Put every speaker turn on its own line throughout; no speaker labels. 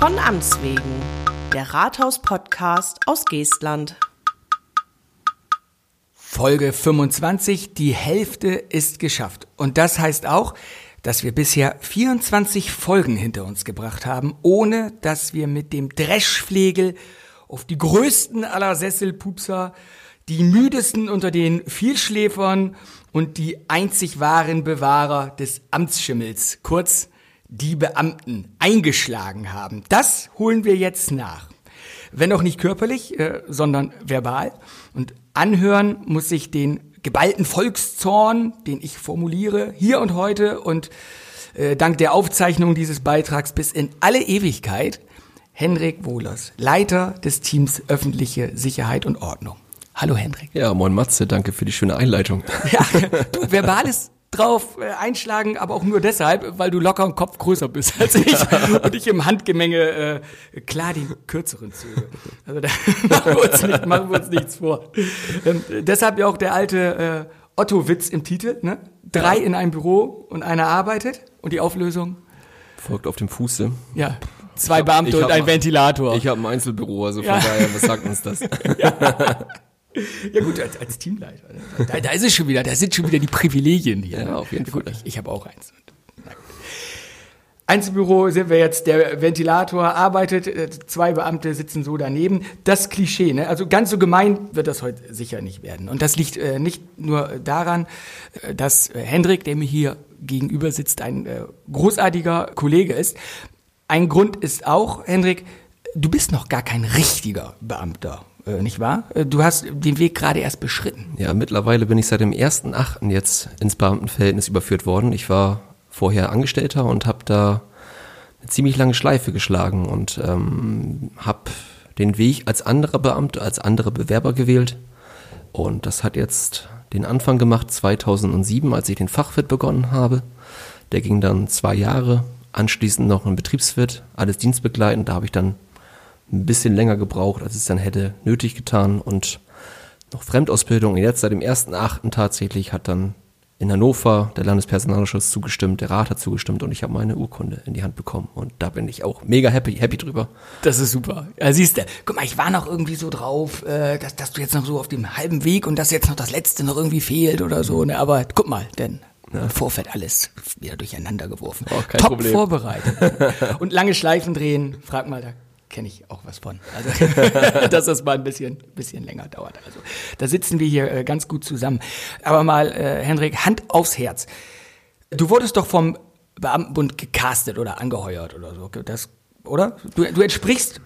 Von Amts wegen, der Rathaus-Podcast aus Geestland.
Folge 25, die Hälfte ist geschafft. Und das heißt auch, dass wir bisher 24 Folgen hinter uns gebracht haben, ohne dass wir mit dem Dreschflegel auf die größten aller Sesselpupser, die müdesten unter den Vielschläfern und die einzig wahren Bewahrer des Amtsschimmels, kurz die Beamten, eingeschlagen haben. Das holen wir jetzt nach. Wenn auch nicht körperlich, äh, sondern verbal. Und anhören muss sich den geballten Volkszorn, den ich formuliere, hier und heute und äh, dank der Aufzeichnung dieses Beitrags bis in alle Ewigkeit, Henrik Wohlers, Leiter des Teams Öffentliche Sicherheit und Ordnung. Hallo Henrik.
Ja, moin Matze, danke für die schöne Einleitung.
Ja, du, verbales drauf äh, einschlagen, aber auch nur deshalb, weil du locker und Kopf größer bist als ich und ich im Handgemenge äh, klar den kürzeren zöge. Also da machen wir uns, nicht, machen wir uns nichts vor. Ähm, deshalb ja auch der alte äh, Otto-Witz im Titel, ne? Drei in einem Büro und einer arbeitet und die Auflösung
folgt auf dem Fuße.
Ja. Zwei Beamte und ein Ventilator.
Ich habe ein Einzelbüro, also von ja. daher, was sagt uns das? Ja.
Ja gut, als, als Teamleiter. Ne? Da, da ist es schon wieder, da sind schon wieder die Privilegien hier.
Ja, ne? auf jeden Fall.
Gut, ich, ich habe auch eins. Einzelbüro sind wir jetzt, der Ventilator arbeitet, äh, zwei Beamte sitzen so daneben. Das Klischee, ne? also ganz so gemein wird das heute sicher nicht werden. Und das liegt äh, nicht nur daran, äh, dass Hendrik, der mir hier gegenüber sitzt, ein äh, großartiger Kollege ist. Ein Grund ist auch, Hendrik, du bist noch gar kein richtiger Beamter äh, nicht wahr? Äh, du hast den Weg gerade erst beschritten.
Ja, mittlerweile bin ich seit dem 1.8. jetzt ins Beamtenverhältnis überführt worden. Ich war vorher Angestellter und habe da eine ziemlich lange Schleife geschlagen und ähm, habe den Weg als anderer Beamter, als andere Bewerber gewählt. Und das hat jetzt den Anfang gemacht 2007, als ich den Fachwirt begonnen habe. Der ging dann zwei Jahre, anschließend noch ein Betriebswirt, alles dienstbegleitend. Da habe ich dann ein bisschen länger gebraucht, als es dann hätte nötig getan und noch Fremdausbildung. Und jetzt seit dem 1.8. tatsächlich hat dann in Hannover der Landespersonalausschuss zugestimmt, der Rat hat zugestimmt und ich habe meine Urkunde in die Hand bekommen. Und da bin ich auch mega happy, happy drüber.
Das ist super. Ja, siehst du, guck mal, ich war noch irgendwie so drauf, äh, dass, dass du jetzt noch so auf dem halben Weg und dass jetzt noch das Letzte noch irgendwie fehlt oder so. Ne? Aber guck mal, denn ja. Vorfeld alles wieder durcheinander geworfen.
Oh, kein
Top
Problem.
vorbereitet. und lange Schleifen drehen, frag mal, da kenne ich auch was von. Also, dass das mal ein bisschen, bisschen länger dauert. Also, da sitzen wir hier äh, ganz gut zusammen. Aber mal, äh, Hendrik, Hand aufs Herz. Du wurdest doch vom Beamtenbund gecastet oder angeheuert oder so. Das, oder? Du, du entsprichst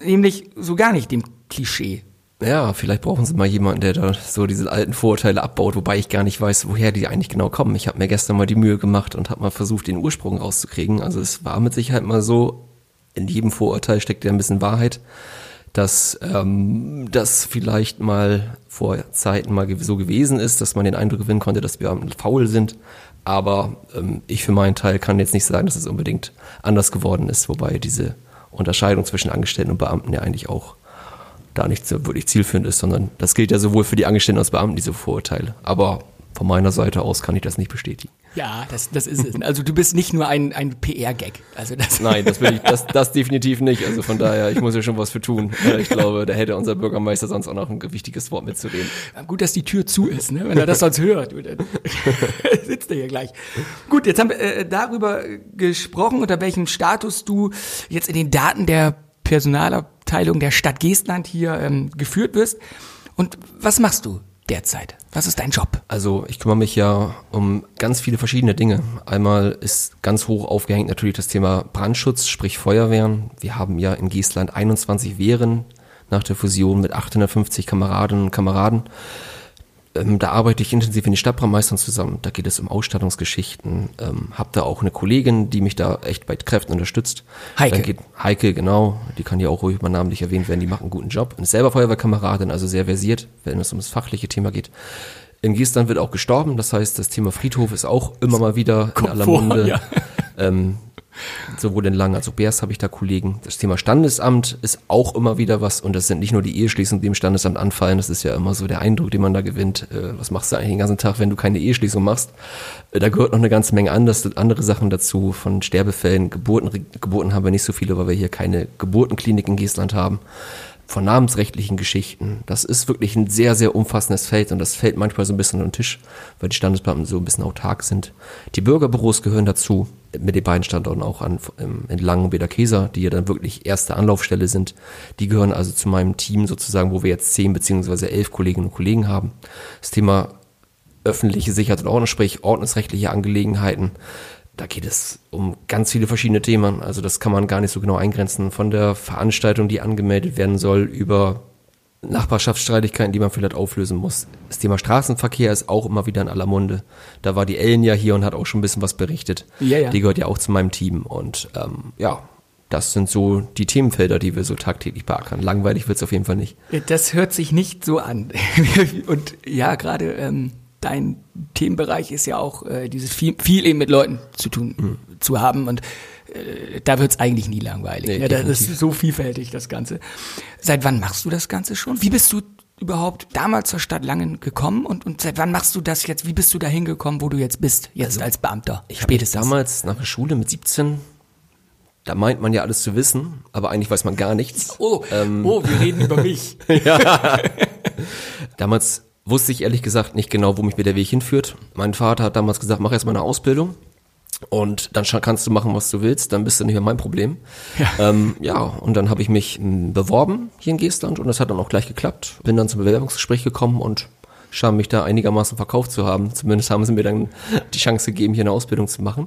nämlich so gar nicht dem Klischee.
Ja, vielleicht brauchen sie mal jemanden, der da so diese alten Vorurteile abbaut, wobei ich gar nicht weiß, woher die eigentlich genau kommen. Ich habe mir gestern mal die Mühe gemacht und habe mal versucht, den Ursprung rauszukriegen. Also es war mit Sicherheit mal so, in jedem Vorurteil steckt ja ein bisschen Wahrheit, dass ähm, das vielleicht mal vor Zeiten mal so gewesen ist, dass man den Eindruck gewinnen konnte, dass wir faul sind. Aber ähm, ich für meinen Teil kann jetzt nicht sagen, dass es unbedingt anders geworden ist, wobei diese Unterscheidung zwischen Angestellten und Beamten ja eigentlich auch da nicht so wirklich zielführend ist, sondern das gilt ja sowohl für die Angestellten als Beamten, diese Vorurteile. Aber von meiner Seite aus kann ich das nicht bestätigen.
Ja, das, das ist es. Also du bist nicht nur ein, ein PR-Gag. Also das
Nein, das will ich, das, das definitiv nicht. Also von daher, ich muss ja schon was für tun. Ich glaube, da hätte unser Bürgermeister sonst auch noch ein wichtiges Wort mitzureden.
Gut, dass die Tür zu ist, ne? wenn er das sonst hört. Sitzt er hier gleich. Gut, jetzt haben wir äh, darüber gesprochen, unter welchem Status du jetzt in den Daten der Personalabteilung der Stadt Geestland hier ähm, geführt wirst. Und was machst du derzeit? Was ist dein Job?
Also ich kümmere mich ja um ganz viele verschiedene Dinge. Einmal ist ganz hoch aufgehängt natürlich das Thema Brandschutz, sprich Feuerwehren. Wir haben ja in Giesland 21 Wehren nach der Fusion mit 850 Kameradinnen und Kameraden. Ähm, da arbeite ich intensiv in den Stadtbrandmeistern zusammen. Da geht es um Ausstattungsgeschichten. Ähm, hab da auch eine Kollegin, die mich da echt bei Kräften unterstützt.
Heike.
Geht, Heike, genau. Die kann ja auch ruhig mal namentlich erwähnt werden. Die macht einen guten Job. Und ist selber Feuerwehrkameradin, also sehr versiert, wenn es um das fachliche Thema geht. In Gießland wird auch gestorben. Das heißt, das Thema Friedhof ist auch immer mal wieder
Kommt
in aller Munde.
ja.
ähm, sowohl in Lang als auch Beers habe ich da Kollegen. Das Thema Standesamt ist auch immer wieder was und das sind nicht nur die Eheschließungen, die im Standesamt anfallen. Das ist ja immer so der Eindruck, den man da gewinnt. Äh, was machst du eigentlich den ganzen Tag, wenn du keine Eheschließung machst? Äh, da gehört noch eine ganze Menge anders, andere Sachen dazu, von Sterbefällen, Geburten. Geburten haben wir nicht so viele, weil wir hier keine Geburtenklinik in Geestland haben von namensrechtlichen Geschichten. Das ist wirklich ein sehr, sehr umfassendes Feld und das fällt manchmal so ein bisschen unter den Tisch, weil die Standesbeamten so ein bisschen autark sind. Die Bürgerbüros gehören dazu, mit den beiden Standorten auch an, in Langen und Bederkeser, die ja dann wirklich erste Anlaufstelle sind. Die gehören also zu meinem Team sozusagen, wo wir jetzt zehn beziehungsweise elf Kolleginnen und Kollegen haben. Das Thema öffentliche Sicherheit und Ordnung, sprich ordnungsrechtliche Angelegenheiten, da geht es um ganz viele verschiedene Themen. Also das kann man gar nicht so genau eingrenzen. Von der Veranstaltung, die angemeldet werden soll, über Nachbarschaftsstreitigkeiten, die man vielleicht auflösen muss. Das Thema Straßenverkehr ist auch immer wieder in aller Munde. Da war die Ellen ja hier und hat auch schon ein bisschen was berichtet.
Ja, ja.
Die gehört ja auch zu meinem Team. Und ähm, ja, das sind so die Themenfelder, die wir so tagtäglich beackern. Langweilig wird es auf jeden Fall nicht.
Das hört sich nicht so an. und ja, gerade ähm, dein Themenbereich ist ja auch äh, dieses viel, viel eben mit Leuten zu tun mhm. zu haben und äh, da wird's eigentlich nie langweilig. Nee, ja, das ist so vielfältig, das Ganze. Seit wann machst du das Ganze schon? Wie bist du überhaupt damals zur Stadt Langen gekommen und, und seit wann machst du das jetzt? Wie bist du da hingekommen, wo du jetzt bist, jetzt also, als Beamter?
Ich habe damals nach der Schule mit 17 da meint man ja alles zu wissen, aber eigentlich weiß man gar nichts.
Oh, ähm, oh wir reden über mich.
ja. Damals wusste ich ehrlich gesagt nicht genau, wo mich mir der Weg hinführt. Mein Vater hat damals gesagt, mach erst mal eine Ausbildung und dann kannst du machen, was du willst, dann bist du nicht mehr mein Problem. Ja, ähm, ja und dann habe ich mich hm, beworben hier in Geestland und das hat dann auch gleich geklappt. Bin dann zum Bewerbungsgespräch gekommen und scheinen mich da einigermaßen verkauft zu haben. Zumindest haben sie mir dann die Chance gegeben, hier eine Ausbildung zu machen.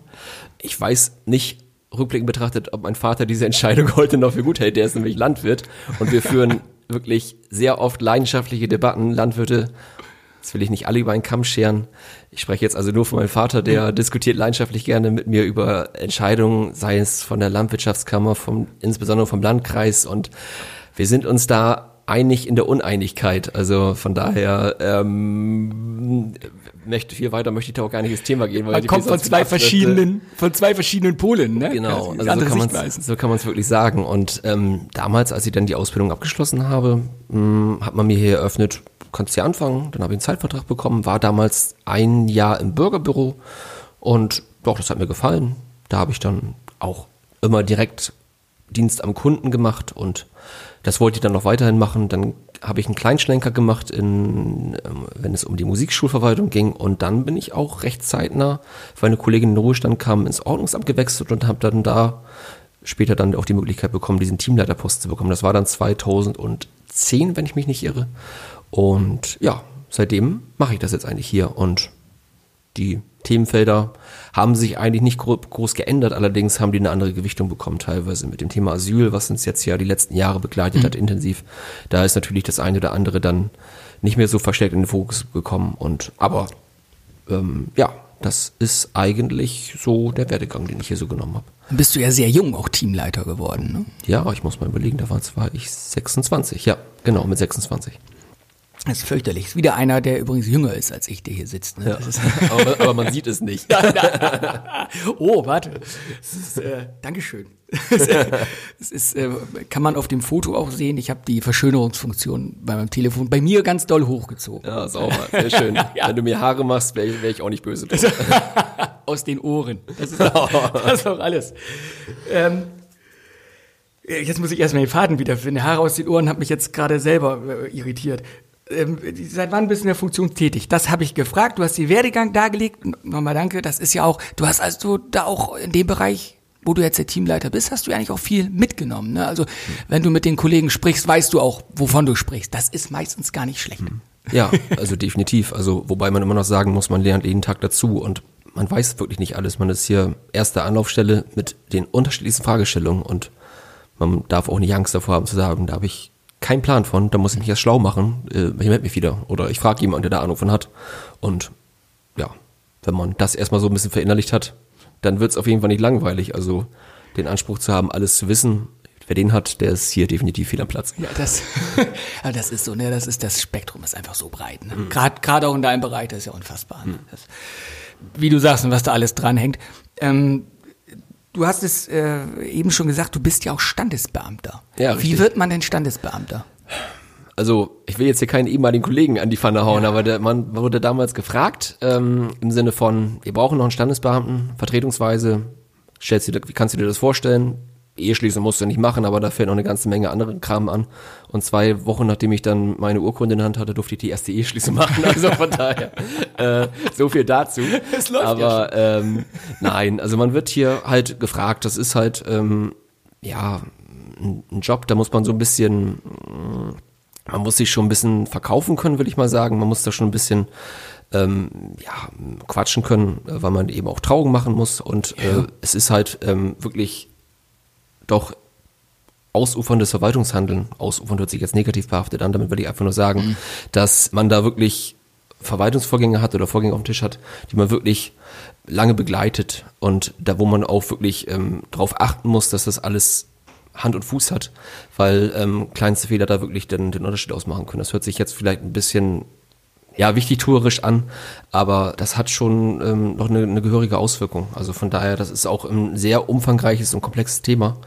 Ich weiß nicht, rückblickend betrachtet, ob mein Vater diese Entscheidung heute noch für gut hält. Der ist nämlich Landwirt und wir führen wirklich sehr oft leidenschaftliche Debatten. Landwirte, das will ich nicht alle über einen Kamm scheren. Ich spreche jetzt also nur von meinem Vater, der mhm. diskutiert leidenschaftlich gerne mit mir über Entscheidungen, sei es von der Landwirtschaftskammer, vom, insbesondere vom Landkreis. Und wir sind uns da einig in der Uneinigkeit. Also von daher ähm, möchte viel weiter möchte ich da auch gar nicht ins Thema gehen. Weil
man kommt von zwei verschiedenen, von zwei verschiedenen Polen, ne?
Genau, also so kann man so kann man es wirklich sagen. Und ähm, damals, als ich dann die Ausbildung abgeschlossen habe, mh, hm, hat man mir hier eröffnet, kannst hier anfangen. Dann habe ich einen Zeitvertrag bekommen, war damals ein Jahr im Bürgerbüro und doch, das hat mir gefallen. Da habe ich dann auch immer direkt Dienst am Kunden gemacht und das wollte ich dann noch weiterhin machen. Dann habe ich einen Kleinschlenker gemacht, in, ähm, wenn es um die Musikschulverwaltung ging. Und dann bin ich auch recht zeitnah, weil eine Kollegin in Ruhestand kam, ins Ordnungsamt gewechselt und habe dann da später dann auch die Möglichkeit bekommen, diesen Teamleiterpost zu bekommen. Das war dann 2010, wenn ich mich nicht irre. Und ja, seitdem mache ich das jetzt eigentlich hier und die Themenfelder haben sich eigentlich nicht groß geändert, allerdings haben die eine andere Gewichtung bekommen, teilweise mit dem Thema Asyl, was uns jetzt ja die letzten Jahre begleitet mhm. hat, intensiv. Da ist natürlich das eine oder andere dann nicht mehr so verstärkt in den Fokus gekommen. Und aber ähm, ja, das ist eigentlich so der Werdegang, den ich hier so genommen habe.
Dann bist du ja sehr jung auch Teamleiter geworden, ne?
Ja, ich muss mal überlegen, da war zwar ich 26, ja, genau, mit 26.
Das ist fürchterlich. Ist wieder einer, der übrigens jünger ist als ich, der hier sitzt. Ne?
Ja. aber, aber, man sieht es nicht.
oh, warte. Ist, äh, Dankeschön. Es ist, äh, kann man auf dem Foto auch sehen. Ich habe die Verschönerungsfunktion bei meinem Telefon bei mir ganz doll hochgezogen.
Ja, sauber. Sehr schön. ja. Wenn du mir Haare machst, wäre wär ich auch nicht böse.
Aus den Ohren. Das ist, das ist auch alles. Ähm, Jetzt muss ich erstmal den Faden wiederfinden. Haare aus den Ohren hat mich jetzt gerade selber äh, irritiert ähm, seit wann bist du in der Funktion tätig? Das habe ich gefragt. Du hast den Werdegang dargelegt. Nochmal danke. Das ist ja auch, du hast also da auch in dem Bereich, wo du jetzt der Teamleiter bist, hast du eigentlich auch viel mitgenommen. Ne? Also wenn du mit den Kollegen sprichst, weißt du auch, wovon du sprichst. Das ist meistens gar nicht schlecht. Hm.
Ja, also definitiv. Also wobei man immer noch sagen muss, man lernt jeden Tag dazu und man weiß wirklich nicht alles. Man ist hier erste Anlaufstelle mit den unterschiedlichsten Fragestellungen und man darf auch nicht Angst davor haben zu sagen, da habe ich keinen Plan von, da muss ich mich erst schlau machen, äh, ich melde mich wieder. Oder ich frage jemanden, der da Ahnung von hat. Und ja, wenn man das erstmal so ein bisschen verinnerlicht hat, dann wird es auf jeden Fall nicht langweilig. Also den Anspruch zu haben, alles zu wissen, wer den hat, der ist hier definitiv viel am Platz.
Ja, das, das ist so, ne, das ist das Spektrum ist einfach so breit. Ne? Mhm. Gerade auch in deinem Bereich, das ist ja unfassbar. Ne? Das, wie du sagst und was da alles dranhängt. Ähm, Du hast es äh, eben schon gesagt, du bist ja auch Standesbeamter.
Ja,
Wie
richtig.
wird man denn Standesbeamter?
Also, ich will jetzt hier keinen ehemaligen Kollegen an die Pfanne hauen, aber der Mann wurde damals gefragt, ähm, im Sinne von, wir brauchen noch einen Standesbeamten, vertretungsweise, stellst du wie kannst du dir das vorstellen? Eheschließung musst du nicht machen, aber da fällt noch eine ganze Menge anderen Kram an. Und zwei Wochen, nachdem ich dann meine Urkunde in der Hand hatte, durfte ich die erste Eheschließung machen. Also von daher, äh, so viel dazu.
Es läuft ja
aber ähm, nein, also man wird hier halt gefragt, das ist halt, ähm, ja, ein Job, da muss man so ein bisschen man muss sich schon ein bisschen verkaufen können, will ich mal sagen. Man muss da schon ein bisschen ähm, ja, quatschen können, weil man eben auch Trauung machen muss. Und äh, es ist halt ähm, wirklich doch ausuferndes Verwaltungshandeln. Ausufernd hört sich jetzt negativ behaftet an, damit will ich einfach nur sagen, dass man da wirklich Verwaltungsvorgänge hat oder Vorgänge auf dem Tisch hat, die man wirklich lange begleitet und da, wo man auch wirklich ähm, darauf achten muss, dass das alles Hand und Fuß hat, weil ähm, kleinste Fehler da wirklich den, den Unterschied ausmachen können. Das hört sich jetzt vielleicht ein bisschen ja, wichtig tuerisch an, aber das hat schon ähm, noch eine, eine gehörige Auswirkung. Also von daher, das ist auch ein sehr umfangreiches und komplexes Thema.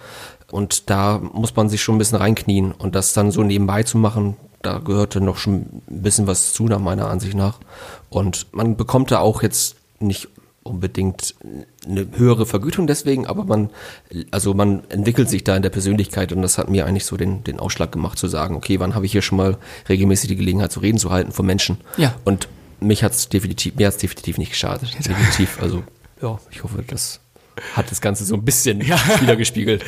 Und da muss man sich schon ein bisschen reinknien. Und das dann so nebenbei zu machen, da gehörte noch schon ein bisschen was zu, nach meiner Ansicht nach. Und man bekommt da auch jetzt nicht unbedingt eine höhere Vergütung deswegen, aber man, also man entwickelt sich da in der Persönlichkeit und das hat mir eigentlich so den, den Ausschlag gemacht zu sagen, okay, wann habe ich hier schon mal regelmäßig die Gelegenheit zu reden zu halten von Menschen?
Ja.
Und mich hat's definitiv, mir hat's definitiv nicht geschadet. Definitiv. Also, ja, ich hoffe, das hat das Ganze so ein bisschen wiedergespiegelt.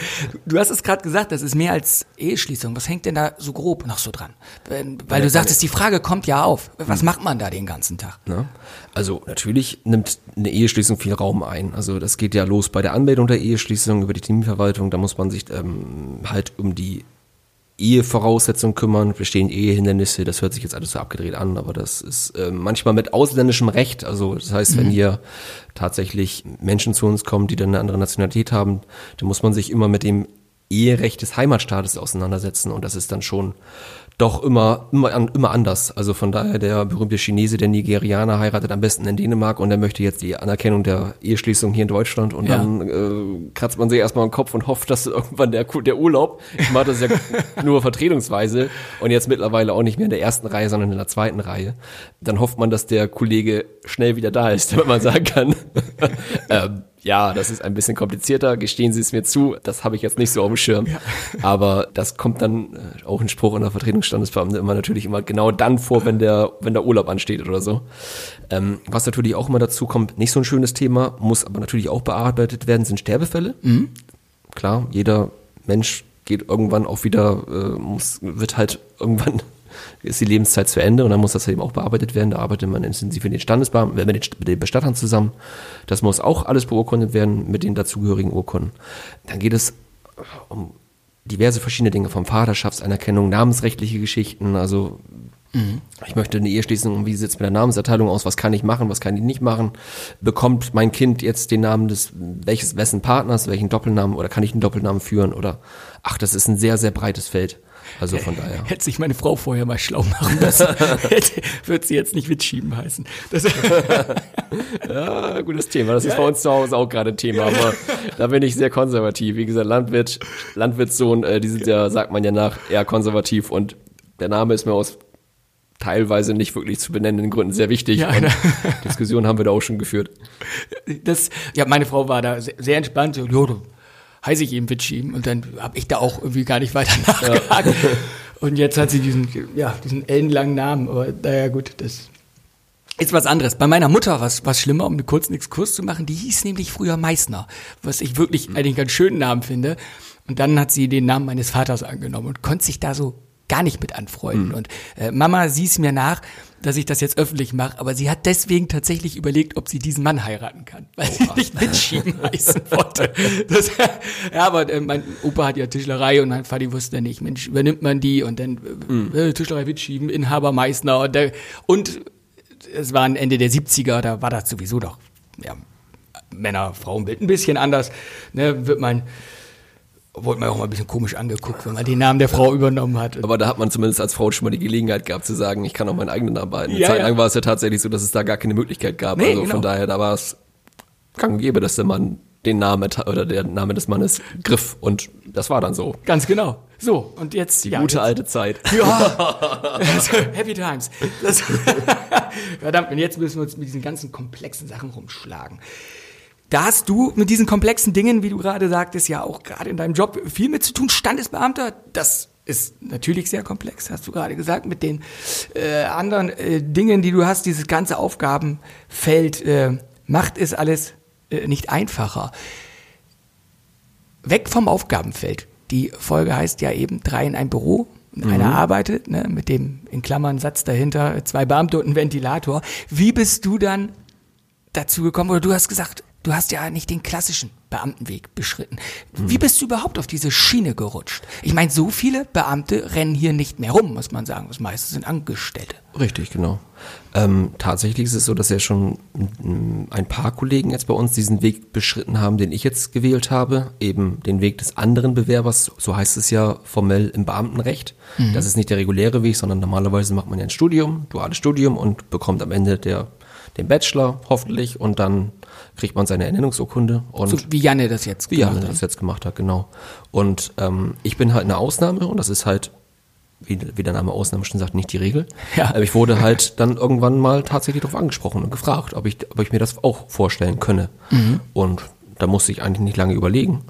Du hast es gerade gesagt, das ist mehr als Eheschließung. Was hängt denn da so grob noch so dran? Wenn- Weil du sagtest, die Frage kommt ja auf. Was macht man da den ganzen Tag?
Ne? Also natürlich nimmt eine Eheschließung viel Raum ein. Also das geht ja los bei der Anmeldung der Eheschließung über die Terminverwaltung. Da muss man sich ähm, halt um die Ehevoraussetzungen kümmern, bestehen Ehehindernisse, das hört sich jetzt alles so abgedreht an, aber das ist äh, manchmal mit ausländischem Recht. Also das heißt, wenn hier tatsächlich Menschen zu uns kommen, die dann eine andere Nationalität haben, dann muss man sich immer mit dem Eherecht des Heimatstaates auseinandersetzen und das ist dann schon doch immer, immer, immer anders. Also von daher der berühmte Chinese, der Nigerianer heiratet am besten in Dänemark und der möchte jetzt die Anerkennung der Eheschließung hier in Deutschland und
Ja.
dann äh, kratzt man sich erstmal im Kopf und hofft, dass irgendwann der, der Urlaub, ich mache das ja nur vertretungsweise und jetzt mittlerweile auch nicht mehr in der ersten Reihe, sondern in der zweiten Reihe, dann hofft man, dass der Kollege schnell wieder da ist, damit man sagen kann, ähm, ja, das ist ein bisschen komplizierter, gestehen Sie es mir zu, das habe ich jetzt nicht so auf dem Schirm. Aber das kommt dann äh, auch ein Spruch in der Vertretungsstandesbeamte immer natürlich immer genau dann vor, wenn der, wenn der Urlaub ansteht oder so. Ähm, was natürlich auch immer dazu kommt, nicht so ein schönes Thema, muss aber natürlich auch bearbeitet werden, sind Sterbefälle. Klar, jeder Mensch geht irgendwann auch wieder, äh, muss, wird halt irgendwann ist die Lebenszeit zu Ende und dann muss das eben auch bearbeitet werden. Da arbeitet man intensiv mit den Standesbeamten, äh, mit den, Bestattern zusammen. Das muss auch alles beurkundet werden mit den dazugehörigen Urkunden. Dann geht es um diverse verschiedene Dinge, vom Vaterschaftsanerkennung, namensrechtliche Geschichten, also ich möchte eine Eheschließung, wie sieht es mit der Namenserteilung aus, was kann ich machen, was kann ich nicht machen, bekommt mein Kind jetzt den Namen des, welches, wessen Partners, welchen Doppelnamen oder kann ich einen Doppelnamen führen oder, ach, das ist ein sehr, sehr breites Feld. Also von daher.
Hätte sich meine Frau vorher mal schlau machen müssen, hätte, wird sie jetzt nicht mitschieben heißen. Das,
Ja, gutes Thema. Das ist bei uns zu Hause auch gerade ein Thema, aber da bin ich sehr konservativ. Wie gesagt, Landwirt, Landwirtssohn, äh, die sind ja, sagt man ja nach, eher konservativ und der Name ist mir aus teilweise nicht wirklich zu benennenden Gründen sehr wichtig.
Ja, ne?
Diskussionen haben wir da auch schon geführt.
das, ja, meine Frau war da sehr, sehr entspannt. So, heiße ich eben mitschieben. Und dann habe ich da auch irgendwie gar nicht weiter nachgehakt. Und jetzt hat sie diesen, ja, diesen ellenlangen Namen. Aber naja, gut, das ist was anderes. Bei meiner Mutter war es schlimmer, um einen kurzen Exkurs zu machen. Die hieß nämlich früher Meißner, was ich wirklich eigentlich einen ganz schönen Namen finde. Und dann hat sie den Namen meines Vaters angenommen und konnte sich da so gar nicht mit anfreunden. Und äh, Mama sieht es mir nach, dass ich das jetzt öffentlich mache, aber sie hat deswegen tatsächlich überlegt, ob sie diesen Mann heiraten kann, weil sie nicht mitschieben heißen wollte. Das, ja, aber äh, mein Opa hat ja Tischlerei und mein Vati wusste nicht, Mensch, übernimmt man die und dann äh, äh, Tischlerei mitschieben, Inhaber Meißner und, der, und es war Ende der 70er, da war das sowieso doch, ja, Männer, Frauenbild ein bisschen anders, ne, wird man, wurde man auch mal ein bisschen komisch angeguckt, wenn man den Namen der Frau übernommen hat.
Aber da hat man zumindest als Frau schon mal die Gelegenheit gehabt zu sagen, ich kann auch meinen eigenen Namen behalten. Eine
Ja,
Zeit
ja.
lang war es ja tatsächlich so, dass es da gar keine Möglichkeit gab.
Nee,
also
genau.
von daher, da war es gang und gäbe, dass der Mann den Namen oder der Name des Mannes griff und das war dann so.
Ganz genau. So, und jetzt
Die
ja,
gute
jetzt,
alte Zeit.
Ja. Happy Times. Das, verdammt, und jetzt müssen wir uns mit diesen ganzen komplexen Sachen rumschlagen. Da hast du mit diesen komplexen Dingen, wie du gerade sagtest, ja auch gerade in deinem Job viel mit zu tun. Standesbeamter, das ist natürlich sehr komplex, hast du gerade gesagt, mit den äh, anderen äh, Dingen, die du hast, dieses ganze Aufgabenfeld äh, macht es alles äh, nicht einfacher. Weg vom Aufgabenfeld. Die Folge heißt ja eben drei in ein Büro. Einer arbeitet, ne, mit dem in Klammern Satz dahinter, zwei Beamte und ein Ventilator. Wie bist du dann dazu gekommen? Oder du hast gesagt, du hast ja nicht den klassischen Beamtenweg beschritten. Wie bist du überhaupt auf diese Schiene gerutscht? Ich meine, so viele Beamte rennen hier nicht mehr rum, muss man sagen. Das meiste sind Angestellte.
Richtig, genau. Ähm, tatsächlich ist es so, dass ja schon ein paar Kollegen jetzt bei uns diesen Weg beschritten haben, den ich jetzt gewählt habe, eben den Weg des anderen Bewerbers, so heißt es ja formell im Beamtenrecht. Das ist nicht der reguläre Weg, sondern normalerweise macht man ja ein Studium, duales Studium und bekommt am Ende der, den Bachelor hoffentlich und dann kriegt man seine Ernennungsurkunde und
So wie Janne das jetzt
wie Janne
gemacht hat.
das jetzt gemacht hat, genau. Und ähm, ich bin halt eine Ausnahme und das ist halt, wie, wie der Name Ausnahme schon sagt, nicht die Regel.
Ja.
Aber ich wurde halt dann irgendwann mal tatsächlich darauf angesprochen und gefragt, ob ich, ob ich mir das auch vorstellen könne. Und da musste ich eigentlich nicht lange überlegen.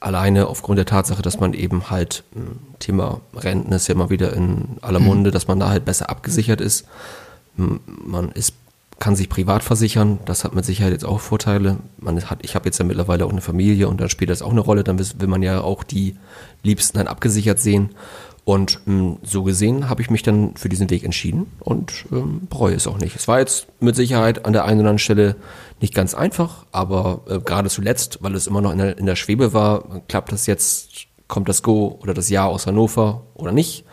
Alleine aufgrund der Tatsache, dass man eben halt m, Thema Renten ist ja immer wieder in aller Munde, dass man da halt besser abgesichert ist. M, Man ist kann sich privat versichern, das hat mit Sicherheit jetzt auch Vorteile. Man hat, ich habe jetzt ja mittlerweile auch eine Familie und dann spielt das auch eine Rolle, dann will man ja auch die Liebsten dann abgesichert sehen. Und ähm, so gesehen habe ich mich dann für diesen Weg entschieden und ähm, bereue es auch nicht. Es war jetzt mit Sicherheit an der einen oder anderen Stelle nicht ganz einfach, aber äh, gerade zuletzt, weil es immer noch in der, in der Schwebe war, klappt das jetzt, kommt das Go oder das Ja aus Hannover oder nicht.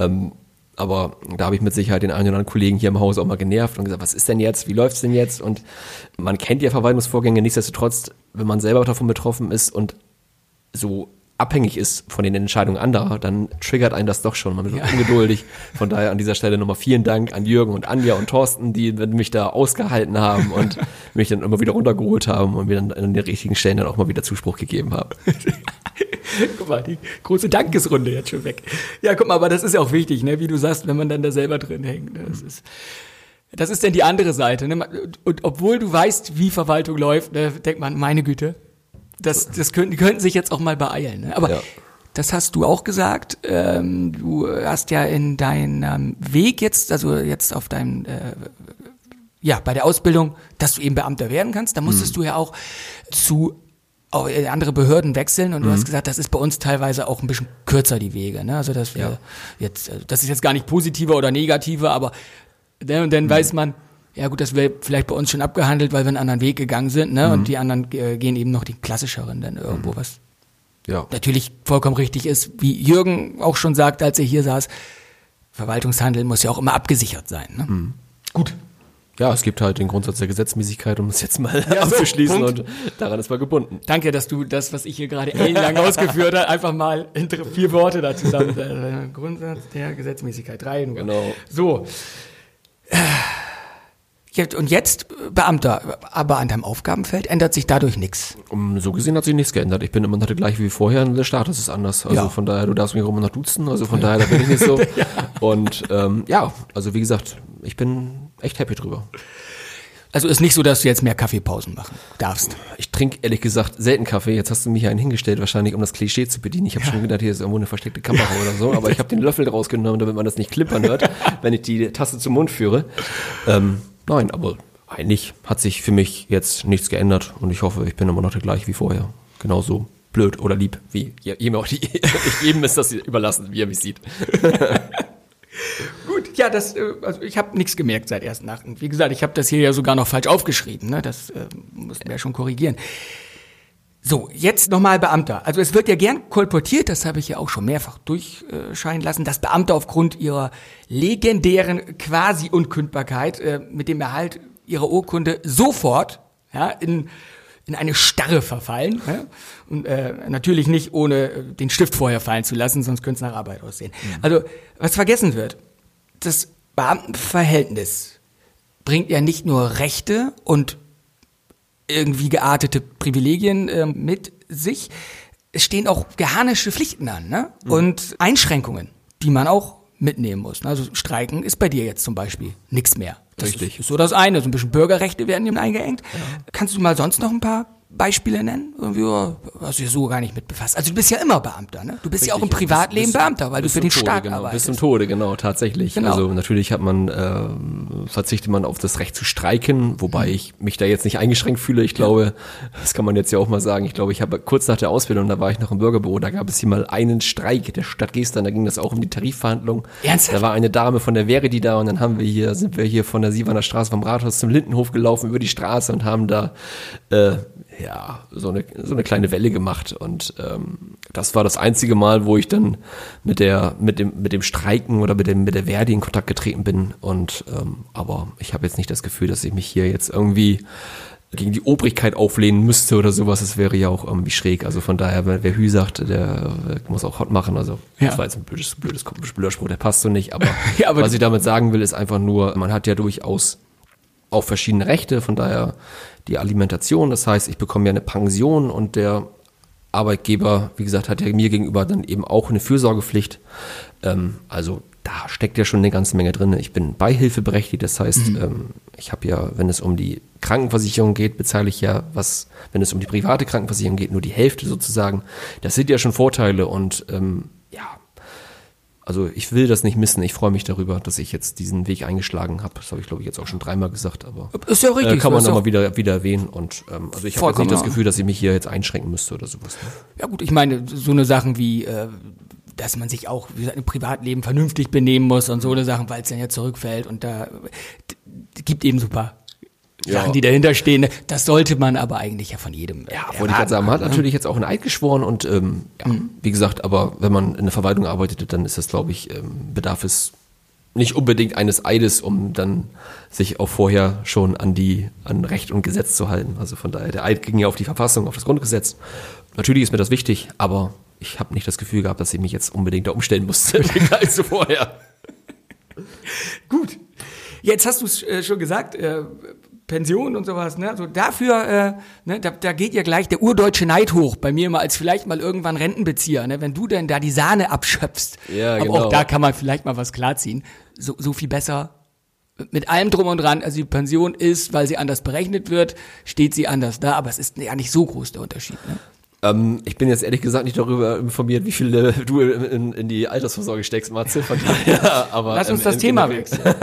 Ähm, aber da habe ich mit Sicherheit den einen oder anderen Kollegen hier im Haus auch mal genervt und gesagt, was ist denn jetzt, wie läuft's denn jetzt? Und man kennt ja Verwaltungsvorgänge, nichtsdestotrotz, wenn man selber davon betroffen ist und so abhängig ist von den Entscheidungen anderer, dann triggert einen das doch schon. Man wird ungeduldig. Von daher an dieser Stelle nochmal vielen Dank an Jürgen und Anja und Thorsten, die mich da ausgehalten haben und mich dann immer wieder runtergeholt haben und mir dann an den richtigen Stellen dann auch mal wieder Zuspruch gegeben haben.
Guck mal, die große Dankesrunde jetzt schon weg. Ja, guck mal, aber das ist ja auch wichtig, ne? wie du sagst, wenn man dann da selber drin hängt. Ne? Das ist, das ist denn die andere Seite. Ne? Und obwohl du weißt, wie Verwaltung läuft, ne, denkt man, meine Güte, das, das könnten, die könnten sich jetzt auch mal beeilen. Ne? Aber
Ja.
das hast du auch gesagt. Ähm, du hast ja in deinem Weg jetzt, also jetzt auf deinem äh, ja, bei der Ausbildung, dass du eben Beamter werden kannst, da musstest
Mhm.
du ja auch zu auch in andere Behörden wechseln und du
Mhm.
hast gesagt, das ist bei uns teilweise auch ein bisschen kürzer die Wege, ne? Also dass wir
Ja.
jetzt, also das ist jetzt gar nicht positiver oder negativer, aber dann, und dann
Mhm.
weiß man, ja gut, das wäre vielleicht bei uns schon abgehandelt, weil wir einen anderen Weg gegangen sind, ne?
Mhm.
Und die anderen äh, gehen eben noch die klassischeren dann irgendwo, was
Ja.
natürlich vollkommen richtig ist, wie Jürgen auch schon sagt, als er hier saß, Verwaltungshandel muss ja auch immer abgesichert sein. Ne?
Mhm.
Gut.
Ja, es gibt halt den Grundsatz der Gesetzmäßigkeit, um es jetzt mal
Ja, so,
abzuschließen
Punkt.
und daran ist man gebunden.
Danke, dass du das, was ich hier gerade ellenlang ausgeführt habe, einfach mal in vier Worte da zusammen. Äh, Grundsatz der Gesetzmäßigkeit. Drei nur.
Genau.
So. Ja, Und jetzt äh, Beamter, aber an deinem Aufgabenfeld ändert sich dadurch nichts.
Um, so gesehen hat sich nichts geändert. Ich bin immer noch der gleiche wie vorher und der Status ist anders. Also
Ja.
von daher, du darfst mich auch immer noch duzen, also von daher, da bin ich nicht so. Und ähm, ja, also wie gesagt, ich bin echt happy drüber.
Also ist nicht so, dass du jetzt mehr Kaffeepausen machen darfst.
Ich trinke ehrlich gesagt selten Kaffee. Jetzt hast du mich hier einen hingestellt, wahrscheinlich um das Klischee zu bedienen. Ich habe schon gedacht, hier ist irgendwo eine versteckte Kamera oder so, aber ich habe den Löffel rausgenommen, damit man das nicht klippern hört, wenn ich die Tasse zum Mund führe. Ähm, nein, aber eigentlich hat sich für mich jetzt nichts geändert und ich hoffe, ich bin immer noch der gleiche wie vorher. Genauso blöd oder lieb, wie jedem, auch die, jedem ist das überlassen, wie er mich sieht.
Gut, ja, das, äh, also ich habe nichts gemerkt seit ersten Nachten. Wie gesagt, ich habe das hier ja sogar noch falsch aufgeschrieben. Ne? Das äh, mussten wir ja schon korrigieren. So, jetzt nochmal Beamter. Also es wird ja gern kolportiert, das habe ich ja auch schon mehrfach durchscheinen lassen, dass Beamte aufgrund ihrer legendären Quasi-Unkündbarkeit äh, mit dem Erhalt ihrer Urkunde sofort ja, in, in eine Starre verfallen. Ja? Und äh, natürlich nicht ohne äh, den Stift vorher fallen zu lassen, sonst könnte es nach Arbeit aussehen. Also, was vergessen wird, das Beamtenverhältnis bringt ja nicht nur Rechte und irgendwie geartete Privilegien äh, mit sich. Es stehen auch geharnische Pflichten an ne? Mhm. und Einschränkungen, die man auch mitnehmen muss. Also Streiken ist bei dir jetzt zum Beispiel nichts mehr. Das
Richtig.
Ist, so das eine. So ein bisschen Bürgerrechte werden ihm eingeengt. Ja. Kannst du mal sonst noch ein paar Beispiele nennen? Irgendwie hast du dich so gar nicht mit befasst. Also du bist ja immer Beamter, ne? Du bist Richtig, ja auch im Privatleben bis, Beamter, weil du für den
Tode,
Staat
genau,
arbeitest.
Bis zum Tode, genau, tatsächlich. Genau. Also natürlich hat man, äh, verzichtet man auf das Recht zu streiken, wobei mhm. ich mich da jetzt nicht eingeschränkt fühle. Ich glaube, das kann man jetzt ja auch mal sagen. Ich glaube, ich habe kurz nach der Ausbildung, da war ich noch im Bürgerbüro, da gab es hier mal einen Streik der Stadt Gestern, da ging das auch um die Tarifverhandlungen.
Ernsthaft?
Da war eine Dame von der Verdi da und dann haben wir hier, sind wir hier von der Siebener Straße vom Rathaus zum Lindenhof gelaufen über die Straße und haben da äh, ja, so eine, so eine kleine Welle gemacht. Und ähm, das war das einzige Mal, wo ich dann mit der, mit dem, mit dem Streiken oder mit dem, mit der Verdi in Kontakt getreten bin. Und ähm, aber ich habe jetzt nicht das Gefühl, dass ich mich hier jetzt irgendwie gegen die Obrigkeit auflehnen müsste oder sowas. Das wäre ja auch irgendwie schräg. Also von daher, wer Hü sagt, der muss auch hot machen. Also ja. das war jetzt ein blödes, blödes, blöder Spruch, der passt so nicht. Aber, ja, aber was ich damit sagen will, ist einfach nur, man hat ja durchaus auch verschiedene Rechte. Von daher die Alimentation. Das heißt, ich bekomme ja eine Pension und der Arbeitgeber, wie gesagt, hat ja mir gegenüber dann eben auch eine Fürsorgepflicht. Ähm, also da steckt ja schon eine ganze Menge drin. Ich bin beihilfeberechtigt, das heißt, mhm. ähm, ich habe ja, wenn es um die Krankenversicherung geht, bezahle ich ja was, wenn es um die private Krankenversicherung geht, nur die Hälfte sozusagen. Das sind ja schon Vorteile und ähm, ja, also ich will das nicht missen. Ich freue mich darüber, dass ich jetzt diesen Weg eingeschlagen habe. Das habe ich, glaube ich, jetzt auch schon dreimal gesagt, aber
ist ja richtig,
äh, kann man nochmal wieder, wieder erwähnen. Und ähm, also ich habe nicht das Gefühl, dass ich mich hier jetzt einschränken müsste oder sowas. Ne?
Ja gut, ich meine, so eine Sachen wie äh, dass man sich auch wie gesagt, im Privatleben vernünftig benehmen muss und so eine Sachen, weil es dann ja zurückfällt und da gibt eben super ja. Sachen, die dahinter stehen. Das sollte man aber eigentlich ja von jedem.
Ja, wollte ich gerade sagen. Man hat ne? natürlich jetzt auch ein Eid geschworen und ähm, ja, mhm. wie gesagt, aber wenn man in der Verwaltung arbeitet, dann ist das, glaube ich, ähm, bedarf es nicht unbedingt eines Eides, um dann sich auch vorher schon an die an Recht und Gesetz zu halten. Also von daher, der Eid ging ja auf die Verfassung, auf das Grundgesetz. Natürlich ist mir das wichtig, aber ich habe nicht das Gefühl gehabt, dass ich mich jetzt unbedingt da umstellen musste, als vorher.
Gut. Jetzt hast du es äh, schon gesagt, äh, Pension und sowas, ne? So dafür, äh, ne, da, da geht ja gleich der urdeutsche Neid hoch bei mir mal als vielleicht mal irgendwann Rentenbezieher, ne? Wenn du denn da die Sahne abschöpfst,
ja, aber
genau. auch da kann man vielleicht mal was klarziehen. So, so viel besser. Mit allem drum und dran, also die Pension ist, weil sie anders berechnet wird, steht sie anders da, aber es ist ja nicht so groß der Unterschied. Ne?
Ähm, ich bin jetzt ehrlich gesagt nicht darüber informiert, wie viel äh, du in, in, die Altersvorsorge steckst, Matze. Von daher, aber,
Lass uns ähm, das Thema wechseln.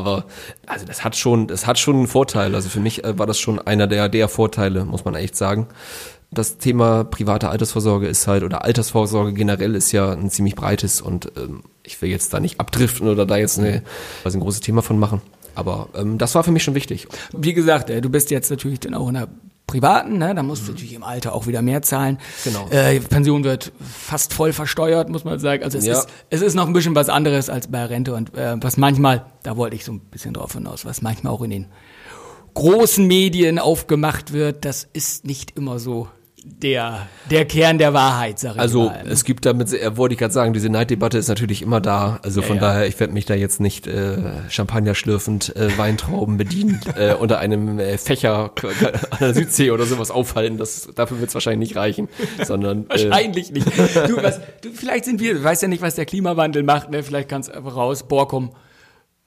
Aber also das hat schon, das hat schon einen Vorteil. Also für mich äh, war das schon einer der der Vorteile, muss man echt sagen. Das Thema private Altersvorsorge ist halt oder Altersvorsorge generell ist ja ein ziemlich breites und ähm, ich will jetzt da nicht abdriften oder da jetzt eine, also ein großes Thema von machen. Aber ähm, das war für mich schon wichtig.
Wie gesagt, äh, du bist jetzt natürlich dann auch in der privaten, ne? da musst du mhm. natürlich im Alter auch wieder mehr zahlen.
Genau.
Äh, Pension wird fast voll versteuert, muss man sagen. Also es, ja. ist, es ist noch ein bisschen was anderes als bei Rente und äh, was manchmal, da wollte ich so ein bisschen drauf hinaus, was manchmal auch in den großen Medien aufgemacht wird, das ist nicht immer so der, der Kern der Wahrheit, sag ich
also,
mal.
Also es gibt damit, äh, wollte ich gerade sagen, diese Neiddebatte ist natürlich immer da. Also von ja, daher, ich werde mich da jetzt nicht äh, Champagner schlürfend, äh, Weintrauben bedient, äh, unter einem äh, Fächer an der Südsee oder sowas aufhalten. Das, dafür wird es wahrscheinlich nicht reichen. Sondern,
äh, wahrscheinlich nicht. Du, was, du, vielleicht sind wir, du weißt ja nicht, was der Klimawandel macht, ne? Vielleicht kannst du einfach raus, Borkum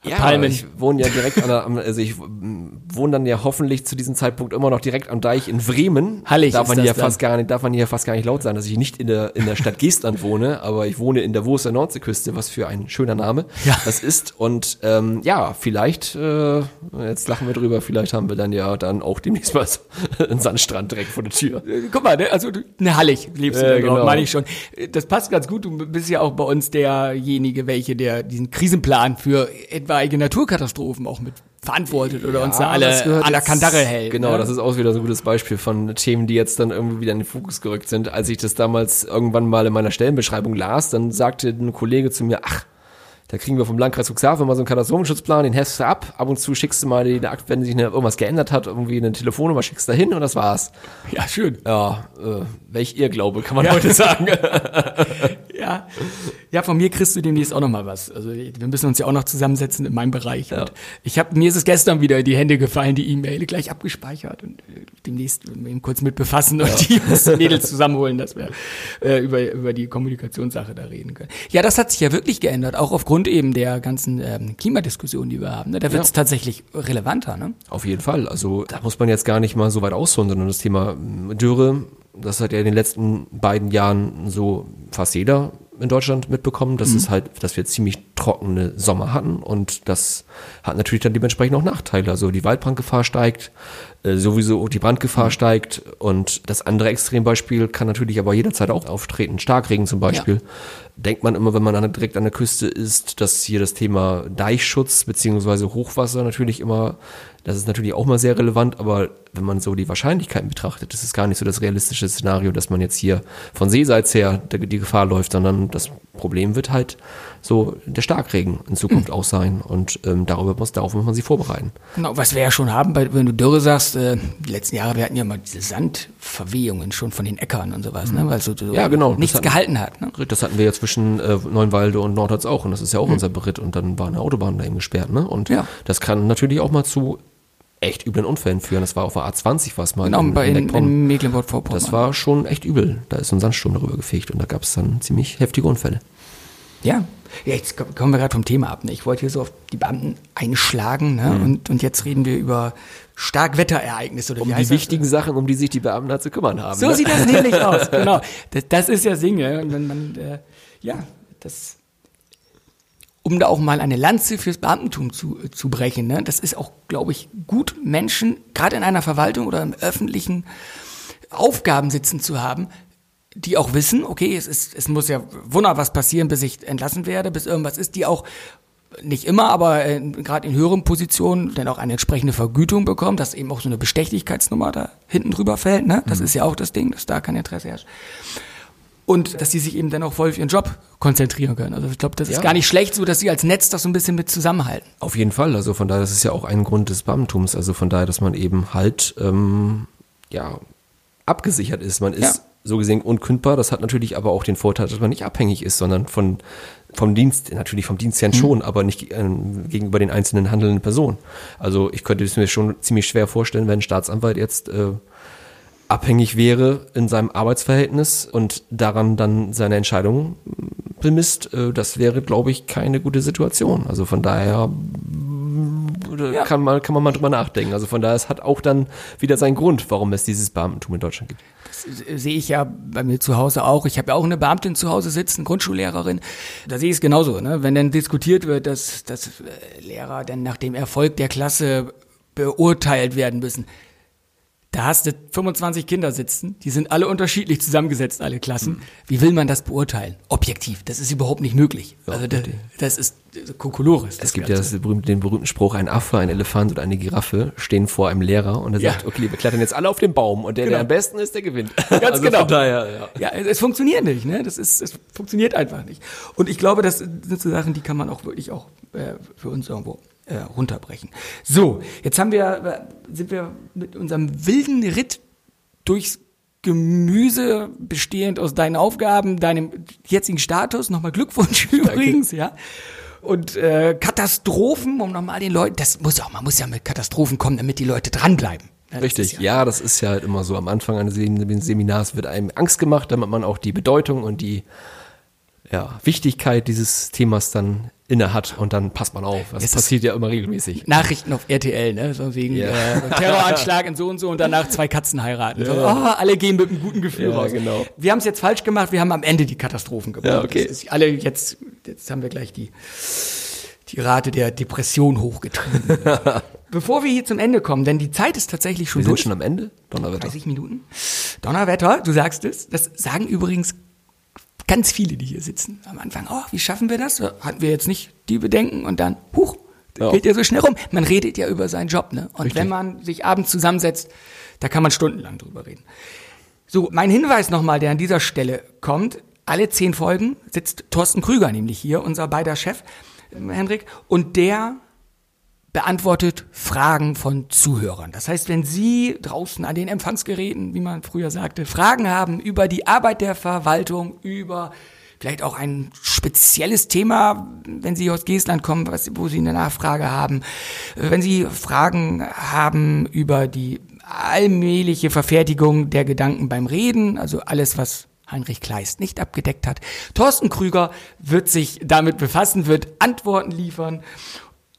ja, Palmen. ich wohne ja direkt an der, also ich wohne dann ja hoffentlich zu diesem Zeitpunkt immer noch direkt am Deich in Bremen.
Hallig
darf man hier fast gar nicht, darf man hier fast gar nicht laut sein, dass ich nicht in der, in der Stadt Geestland wohne, aber ich wohne in der Wurster Nordseeküste, was für ein schöner Name
ja.
das ist. Und ähm, ja, vielleicht, äh, jetzt lachen wir drüber, vielleicht haben wir dann ja dann auch demnächst mal einen Sandstrand direkt vor der Tür.
Äh, guck mal, ne, also ne Hallig lebst du äh, genau. meine ich schon. Das passt ganz gut. Du bist ja auch bei uns derjenige, welche der diesen Krisenplan für etwa etwaige Naturkatastrophen auch mit verantwortet oder ja, uns da alle an der Kandare hält.
Genau, ne? das ist auch wieder so ein gutes Beispiel von Themen, die jetzt dann irgendwie wieder in den Fokus gerückt sind. Als ich das damals irgendwann mal in meiner Stellenbeschreibung las, dann sagte ein Kollege zu mir, ach, da kriegen wir vom Landkreis Cuxhaven mal so einen Katastrophenschutzplan, den hältst du ab, ab und zu schickst du mal die, wenn sich irgendwas geändert hat, irgendwie eine Telefonnummer schickst du hin und das war's.
Ja, schön.
Ja, äh, welch ihr Glaube, kann man ja. heute sagen.
Ja. ja, von mir kriegst du demnächst auch noch mal was. Also wir müssen uns ja auch noch zusammensetzen in meinem Bereich.
Ja.
Und ich habe mir ist es gestern wieder in die Hände gefallen, die E-Mail gleich abgespeichert und äh, demnächst eben kurz mit befassen und die Mädels zusammenholen, dass wir äh, über über die Kommunikationssache da reden können. Ja, das hat sich ja wirklich geändert, auch aufgrund eben der ganzen ähm, Klimadiskussion, die wir haben. Ne? Da wird es
Ja.
tatsächlich relevanter. Ne?
Auf jeden Fall. Also da muss man jetzt gar nicht mal so weit ausholen, sondern das Thema mm, Dürre, das hat ja in den letzten beiden Jahren so fast jeder in Deutschland mitbekommen, dass es halt, dass wir ziemlich trockene Sommer hatten und das hat natürlich dann dementsprechend auch Nachteile. Also die Waldbrandgefahr steigt, äh, sowieso die Brandgefahr steigt und das andere Extrembeispiel kann natürlich aber jederzeit auch auftreten. Starkregen zum Beispiel. Denkt man immer, wenn man direkt an der Küste ist, dass hier das Thema Deichschutz beziehungsweise Hochwasser natürlich immer, das ist natürlich auch mal sehr relevant, aber wenn man so die Wahrscheinlichkeiten betrachtet, das ist gar nicht so das realistische Szenario, dass man jetzt hier von Seeseits her die, Gefahr läuft, sondern das Problem wird halt so der Starkregen in Zukunft auch sein und ähm, darüber muss, darauf muss man sich vorbereiten.
Genau, was wir ja schon haben, bei, wenn du Dürre sagst, äh, die letzten Jahre, wir hatten ja mal diese Sandverwehungen schon von den Äckern und sowas, ne? weil so, so
Ja, genau,
nichts
hatten-
gehalten hat. Ne?
Das hatten wir ja zwischen äh, Neuenwalde und Nordholz auch und das ist ja auch unser Beritt und dann war eine Autobahn da eben gesperrt. Ne? Und
Ja.
das kann natürlich auch mal zu echt üblen Unfällen führen. Das war auf der A20 was mal
Genau,
in,
bei
in
in, in Mecklenburg-Vorpommern.
Das war schon echt übel. Da ist so ein Sandsturm darüber gefegt und da gab es dann ziemlich heftige Unfälle.
Ja. ja, jetzt ko- kommen wir gerade vom Thema ab. Ne? Ich wollte hier so auf die Beamten einschlagen ne?
Mhm.
und, und jetzt reden wir über Starkwetterereignisse. Oder
Um
wie
die
heißt das?
wichtigen Sachen, um die sich die Beamten da zu kümmern haben.
So
ne?
sieht das nämlich aus, genau. Das, das ist ja Singe. Und man, äh, ja, das, um da auch mal eine Lanze fürs Beamtentum zu, äh, zu brechen, ne? das ist auch, glaube ich, gut, Menschen, gerade in einer Verwaltung oder im öffentlichen Aufgaben sitzen zu haben, die auch wissen, okay, es ist, es muss ja wunder was passieren, bis ich entlassen werde, bis irgendwas ist, die auch nicht immer, aber äh, gerade in höheren Positionen dann auch eine entsprechende Vergütung bekommen, dass eben auch so eine Bestechlichkeitsnummer da hinten drüber fällt. Ne? Das ist ja auch das Ding, dass da kein Interesse herrscht. Und dass die sich eben dann auch voll auf ihren Job konzentrieren können. Also ich glaube, das ist
Ja.
gar nicht schlecht, so dass sie als Netz das so ein bisschen mit zusammenhalten.
Auf jeden Fall. Also von daher, das ist ja auch ein Grund des Beamtums. Also von daher, dass man eben halt ähm, ja abgesichert ist. Man ist
Ja.
so gesehen unkündbar. Das hat natürlich aber auch den Vorteil, dass man nicht abhängig ist, sondern von vom Dienst, natürlich vom Dienstherrn schon, aber nicht ähm, gegenüber den einzelnen handelnden Personen. Also ich könnte es mir schon ziemlich schwer vorstellen, wenn ein Staatsanwalt jetzt äh, abhängig wäre in seinem Arbeitsverhältnis und daran dann seine Entscheidung bemisst, äh, das wäre, glaube ich, keine gute Situation. Also von daher mm,
Ja.
kann, man, kann man mal drüber nachdenken. Also von daher, es hat auch dann wieder seinen Grund, warum es dieses Beamtentum in Deutschland gibt.
Das sehe ich ja bei mir zu Hause auch. Ich habe ja auch eine Beamtin zu Hause sitzen, Grundschullehrerin. Da sehe ich es genauso. Ne? Wenn dann diskutiert wird, dass, dass äh, Lehrer dann nach dem Erfolg der Klasse beurteilt werden müssen. Da hast du 25 Kinder sitzen, die sind alle unterschiedlich zusammengesetzt, alle Klassen. Wie will man das beurteilen? Objektiv, das ist überhaupt nicht möglich. Also das, das ist Kokolores.
Es gibt ja das berühmte, den berühmten Spruch, ein Affe, ein Elefant und eine Giraffe stehen vor einem Lehrer und er
Ja.
sagt, okay, wir klettern jetzt alle auf den Baum und der,
Genau.
der am besten ist, der gewinnt.
Ganz
also
genau.
Daher, ja.
Ja, es, es funktioniert nicht, ne? Das ist, es funktioniert einfach nicht. Und ich glaube, das sind so Sachen, die kann man auch wirklich auch äh, für uns irgendwo äh, runterbrechen. So, jetzt haben wir, äh, sind wir mit unserem wilden Ritt durchs Gemüse bestehend aus deinen Aufgaben, deinem jetzigen Status. Nochmal Glückwunsch übrigens, ja. Und äh, Katastrophen, um nochmal den Leuten, das muss auch, man muss ja mit Katastrophen kommen, damit die Leute dranbleiben. Ja,
Richtig,
ist
ja. das ist ja halt immer so. Am Anfang eines Sem- Seminars wird einem Angst gemacht, damit man auch die Bedeutung und die ja, Wichtigkeit dieses Themas dann inne hat und dann passt man auf. Das
ist-
passiert ja immer regelmäßig.
Nachrichten auf RTL, ne? So wegen
Ja.
äh, Terroranschlag in so und so und danach zwei Katzen heiraten. So, oh, alle gehen mit einem guten Gefühl
Ja,
raus.
genau.
Wir haben es jetzt falsch gemacht, wir haben am Ende die Katastrophen gebaut.
Ja, okay.
Ist alle jetzt, jetzt haben wir gleich die, die Rate der Depression hochgetrieben. Bevor wir hier zum Ende kommen, denn die Zeit ist tatsächlich schon
Wir sind
durch.
schon am Ende. Donnerwetter.
30 Minuten. Donnerwetter, du sagst es. Das sagen übrigens ganz viele, die hier sitzen. Am Anfang, oh, wie schaffen wir das? Hatten wir jetzt nicht die Bedenken und dann, huch,
Ja.
geht ja so schnell rum. Man redet ja über seinen Job, ne? Und
Richtig.
wenn man sich abends zusammensetzt, da kann man stundenlang drüber reden. So, mein Hinweis nochmal, der an dieser Stelle kommt. Alle zehn Folgen sitzt Thorsten Krüger nämlich hier, unser beider Chef, Henrik, und der beantwortet Fragen von Zuhörern. Das heißt, wenn Sie draußen an den Empfangsgeräten, wie man früher sagte, Fragen haben über die Arbeit der Verwaltung, über vielleicht auch ein spezielles Thema, wenn Sie aus Geestland kommen, was, wo Sie eine Nachfrage haben, äh, wenn Sie Fragen haben über die allmähliche Verfertigung der Gedanken beim Reden, also alles, was Heinrich Kleist nicht abgedeckt hat. Thorsten Krüger wird sich damit befassen, wird Antworten liefern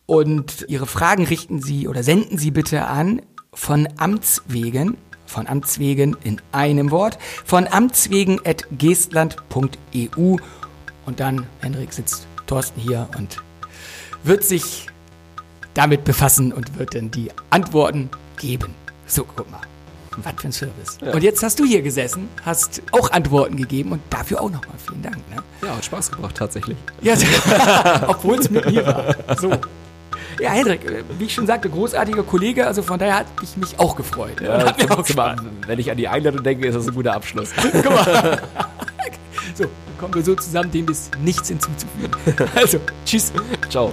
und Ihre Fragen richten Sie oder senden Sie bitte an von Amts wegen, von Amts wegen in einem Wort, von Amts wegen at geestland.eu und dann, Henrik, sitzt Thorsten hier und wird sich damit befassen und wird dann die Antworten geben. So, guck mal. Was für ein Service. Ja. Und jetzt hast du hier gesessen, hast auch Antworten gegeben und dafür auch nochmal vielen Dank. Ne?
Ja, hat Spaß gebracht, tatsächlich.
Ja, obwohl es mit mir war. So. Ja, Hendrik, äh, wie ich schon sagte, großartiger Kollege, also von daher hat ich mich auch gefreut.
Ja, hat mir auch Spaß. wenn ich an die Einladung denke, ist das ein guter Abschluss. Guck
mal. So, kommen wir so zusammen, dem ist nichts hinzuzufügen. Also, tschüss. Ciao.